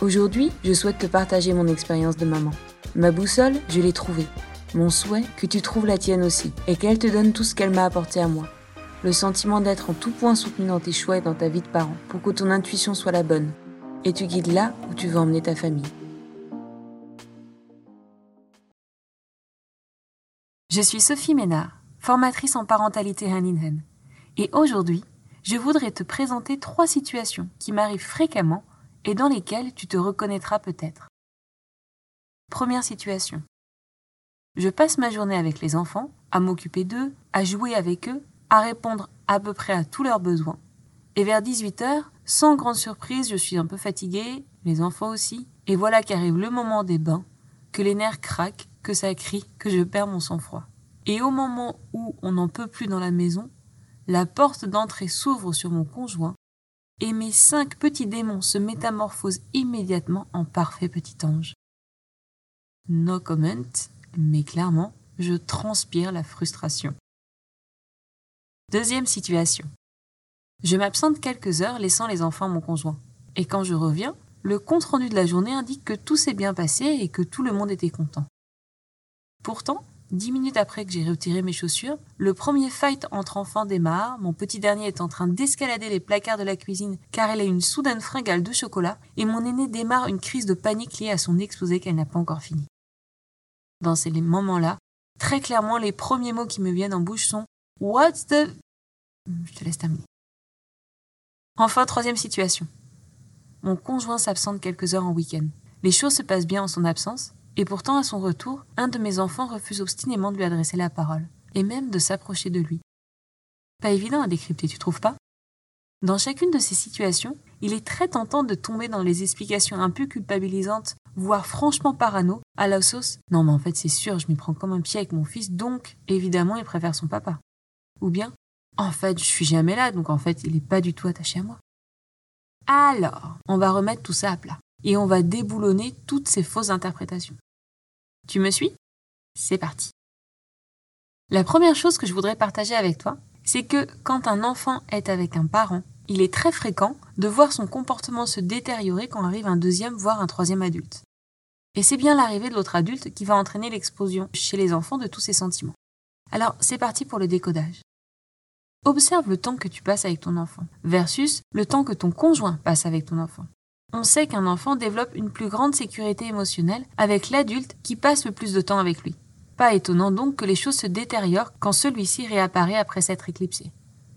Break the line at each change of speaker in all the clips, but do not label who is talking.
Aujourd'hui, je souhaite te partager mon expérience de maman. Ma boussole, je l'ai trouvée. Mon souhait, que tu trouves la tienne aussi, et qu'elle te donne tout ce qu'elle m'a apporté à moi. Le sentiment d'être en tout point soutenu dans tes choix et dans ta vie de parent, pour que ton intuition soit la bonne, et tu guides là où tu veux emmener ta famille.
Je suis Sophie Ménard, formatrice en parentalité hand in. Et aujourd'hui, je voudrais te présenter trois situations qui m'arrivent fréquemment et dans lesquelles tu te reconnaîtras peut-être. Première situation. Je passe ma journée avec les enfants, à m'occuper d'eux, à jouer avec eux, à répondre à peu près à tous leurs besoins. Et vers 18h, sans grande surprise, je suis un peu fatiguée, les enfants aussi, et voilà qu'arrive le moment des bains, que les nerfs craquent, que ça crie, que je perds mon sang-froid. Et au moment où on n'en peut plus dans la maison, la porte d'entrée s'ouvre sur mon conjoint et mes cinq petits démons se métamorphosent immédiatement en parfait petit ange. No comment, mais clairement, je transpire la frustration. Deuxième situation. Je m'absente quelques heures laissant les enfants à mon conjoint. Et quand je reviens, le compte-rendu de la journée indique que tout s'est bien passé et que tout le monde était content. Pourtant, Dix minutes après que j'ai retiré mes chaussures, le premier fight entre enfants démarre. Mon petit dernier est en train d'escalader les placards de la cuisine car elle a une soudaine fringale de chocolat et mon aîné démarre une crise de panique liée à son exposé qu'elle n'a pas encore fini. Dans ces moments-là, très clairement, les premiers mots qui me viennent en bouche sont What's the. Je te laisse terminer. Enfin, troisième situation. Mon conjoint s'absente quelques heures en week-end. Les choses se passent bien en son absence, et pourtant, à son retour, un de mes enfants refuse obstinément de lui adresser la parole, et même de s'approcher de lui. Pas évident à décrypter, tu trouves pas? Dans chacune de ces situations, il est très tentant de tomber dans les explications un peu culpabilisantes, voire franchement parano, à la sauce Non mais en fait c'est sûr, je m'y prends comme un pied avec mon fils, donc évidemment il préfère son papa. Ou bien En fait, je suis jamais là, donc en fait il n'est pas du tout attaché à moi. Alors, on va remettre tout ça à plat et on va déboulonner toutes ces fausses interprétations. Tu me suis? C'est parti. La première chose que je voudrais partager avec toi, c'est que quand un enfant est avec un parent, il est très fréquent de voir son comportement se détériorer quand arrive un deuxième, voire un troisième adulte. Et c'est bien l'arrivée de l'autre adulte qui va entraîner l'explosion chez les enfants de tous ces sentiments. Alors, c'est parti pour le décodage. Observe le temps que tu passes avec ton enfant versus le temps que ton conjoint passe avec ton enfant on sait qu'un enfant développe une plus grande sécurité émotionnelle avec l'adulte qui passe le plus de temps avec lui. Pas étonnant donc que les choses se détériorent quand celui-ci réapparaît après s'être éclipsé.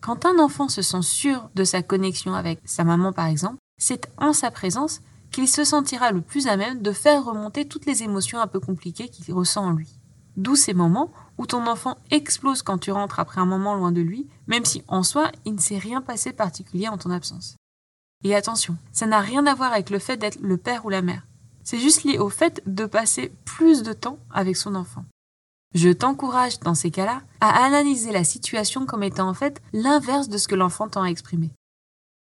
Quand un enfant se sent sûr de sa connexion avec sa maman par exemple, c'est en sa présence qu'il se sentira le plus à même de faire remonter toutes les émotions un peu compliquées qu'il ressent en lui. D'où ces moments où ton enfant explose quand tu rentres après un moment loin de lui, même si en soi il ne s'est rien passé particulier en ton absence. Et attention, ça n'a rien à voir avec le fait d'être le père ou la mère. C'est juste lié au fait de passer plus de temps avec son enfant. Je t'encourage dans ces cas-là à analyser la situation comme étant en fait l'inverse de ce que l'enfant tend à exprimer.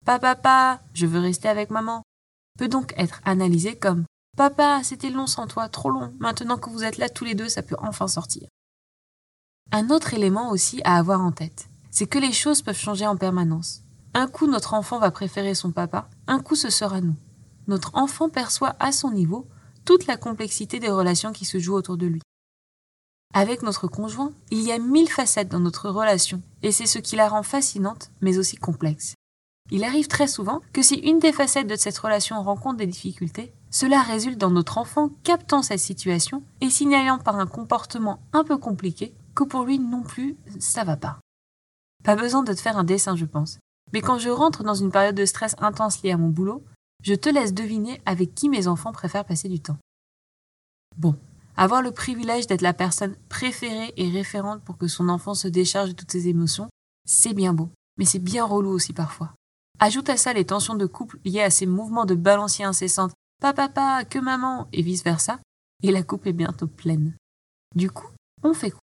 Papa, papa, je veux rester avec maman peut donc être analysé comme Papa, c'était long sans toi, trop long. Maintenant que vous êtes là tous les deux, ça peut enfin sortir. Un autre élément aussi à avoir en tête, c'est que les choses peuvent changer en permanence. Un coup, notre enfant va préférer son papa, un coup, ce sera nous. Notre enfant perçoit à son niveau toute la complexité des relations qui se jouent autour de lui. Avec notre conjoint, il y a mille facettes dans notre relation, et c'est ce qui la rend fascinante, mais aussi complexe. Il arrive très souvent que si une des facettes de cette relation rencontre des difficultés, cela résulte dans notre enfant captant cette situation et signalant par un comportement un peu compliqué que pour lui non plus, ça va pas. Pas besoin de te faire un dessin, je pense. Mais quand je rentre dans une période de stress intense liée à mon boulot, je te laisse deviner avec qui mes enfants préfèrent passer du temps. Bon, avoir le privilège d'être la personne préférée et référente pour que son enfant se décharge de toutes ses émotions, c'est bien beau, mais c'est bien relou aussi parfois. Ajoute à ça les tensions de couple liées à ces mouvements de balancier incessantes, papa, papa, que maman, et vice versa, et la coupe est bientôt pleine. Du coup, on fait quoi?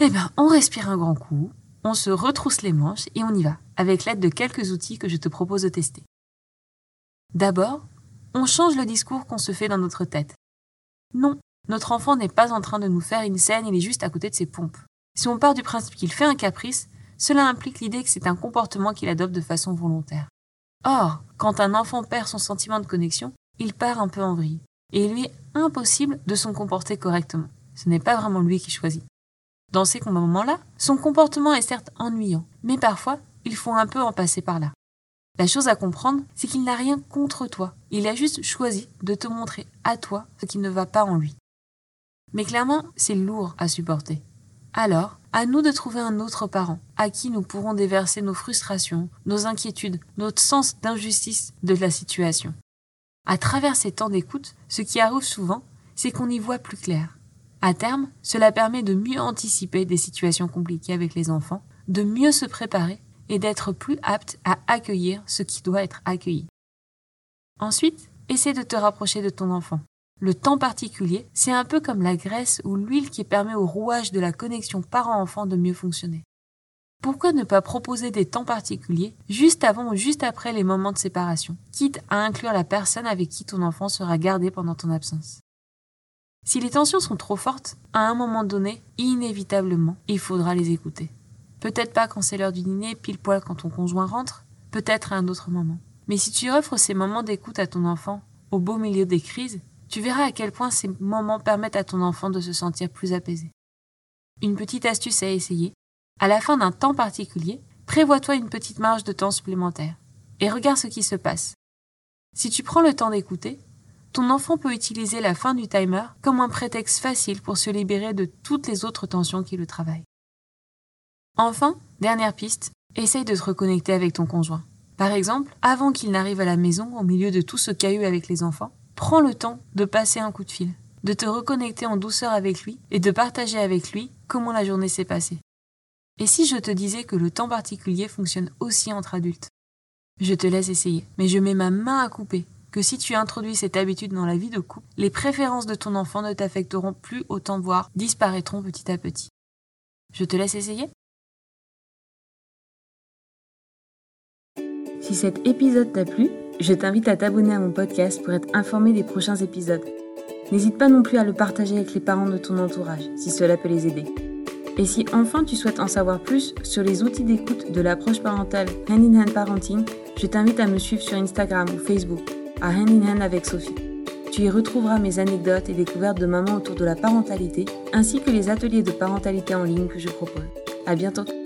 Eh bien, on respire un grand coup, on se retrousse les manches et on y va, avec l'aide de quelques outils que je te propose de tester. D'abord, on change le discours qu'on se fait dans notre tête. Non, notre enfant n'est pas en train de nous faire une scène, il est juste à côté de ses pompes. Si on part du principe qu'il fait un caprice, cela implique l'idée que c'est un comportement qu'il adopte de façon volontaire. Or, quand un enfant perd son sentiment de connexion, il part un peu en vrille, et il lui est impossible de se comporter correctement. Ce n'est pas vraiment lui qui choisit. Dans ces moments-là, son comportement est certes ennuyant, mais parfois, il faut un peu en passer par là. La chose à comprendre, c'est qu'il n'a rien contre toi. Il a juste choisi de te montrer à toi ce qui ne va pas en lui. Mais clairement, c'est lourd à supporter. Alors, à nous de trouver un autre parent, à qui nous pourrons déverser nos frustrations, nos inquiétudes, notre sens d'injustice de la situation. À travers ces temps d'écoute, ce qui arrive souvent, c'est qu'on y voit plus clair. À terme, cela permet de mieux anticiper des situations compliquées avec les enfants, de mieux se préparer et d'être plus apte à accueillir ce qui doit être accueilli. Ensuite, essaie de te rapprocher de ton enfant. Le temps particulier, c'est un peu comme la graisse ou l'huile qui permet au rouage de la connexion parent-enfant de mieux fonctionner. Pourquoi ne pas proposer des temps particuliers juste avant ou juste après les moments de séparation, quitte à inclure la personne avec qui ton enfant sera gardé pendant ton absence? Si les tensions sont trop fortes, à un moment donné, inévitablement, il faudra les écouter. Peut-être pas quand c'est l'heure du dîner, pile poil quand ton conjoint rentre, peut-être à un autre moment. Mais si tu offres ces moments d'écoute à ton enfant, au beau milieu des crises, tu verras à quel point ces moments permettent à ton enfant de se sentir plus apaisé. Une petite astuce à essayer. À la fin d'un temps particulier, prévois-toi une petite marge de temps supplémentaire et regarde ce qui se passe. Si tu prends le temps d'écouter, ton enfant peut utiliser la fin du timer comme un prétexte facile pour se libérer de toutes les autres tensions qui le travaillent. Enfin, dernière piste, essaye de te reconnecter avec ton conjoint. Par exemple, avant qu'il n'arrive à la maison au milieu de tout ce eu avec les enfants, prends le temps de passer un coup de fil, de te reconnecter en douceur avec lui et de partager avec lui comment la journée s'est passée. Et si je te disais que le temps particulier fonctionne aussi entre adultes? Je te laisse essayer, mais je mets ma main à couper que si tu introduis cette habitude dans la vie de couple, les préférences de ton enfant ne t'affecteront plus autant, voire disparaîtront petit à petit. Je te laisse essayer
Si cet épisode t'a plu, je t'invite à t'abonner à mon podcast pour être informé des prochains épisodes. N'hésite pas non plus à le partager avec les parents de ton entourage, si cela peut les aider. Et si enfin tu souhaites en savoir plus sur les outils d'écoute de l'approche parentale Hand in Hand Parenting, je t'invite à me suivre sur Instagram ou Facebook, à Hand avec Sophie. Tu y retrouveras mes anecdotes et découvertes de maman autour de la parentalité, ainsi que les ateliers de parentalité en ligne que je propose. À bientôt!